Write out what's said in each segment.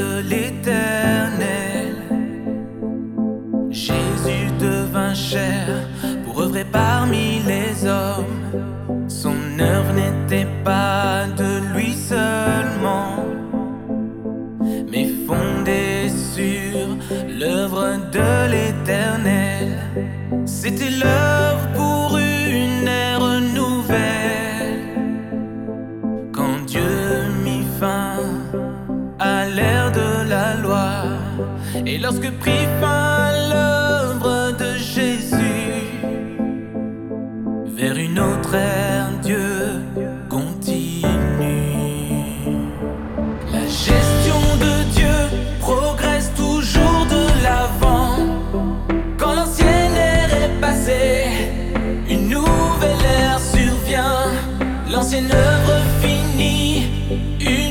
l'éternel. Jésus devint chair pour œuvrer parmi les hommes. Son œuvre n'était pas de lui seulement, mais fondée sur l'œuvre de l'éternel. C'était l'œuvre pour et lorsque prit fin l'œuvre de Jésus, vers une autre ère, Dieu continue. La gestion de Dieu progresse toujours de l'avant. Quand l'ancienne ère est passée, une nouvelle ère survient. L'ancienne œuvre finie, une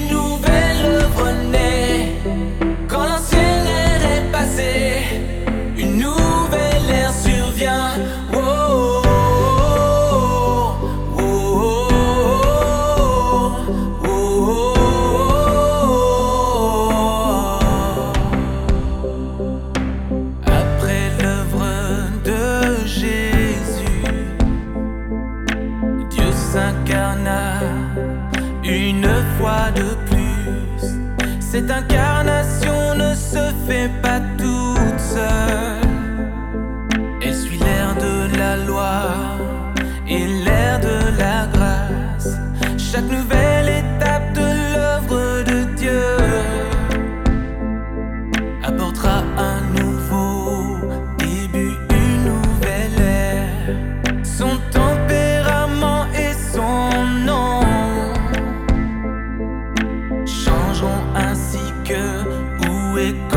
Cette incarnation ne se fait pas toute seule. it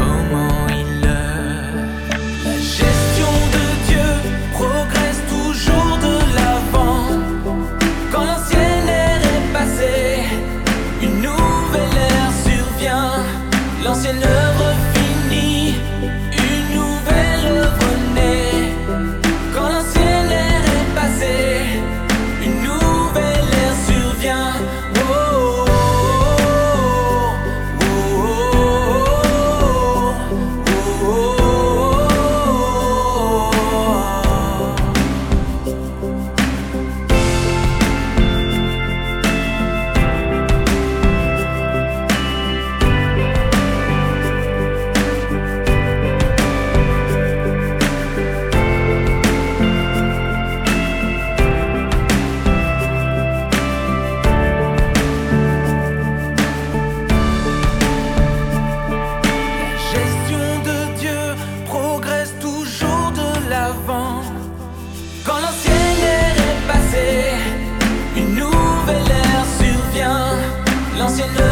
c'est le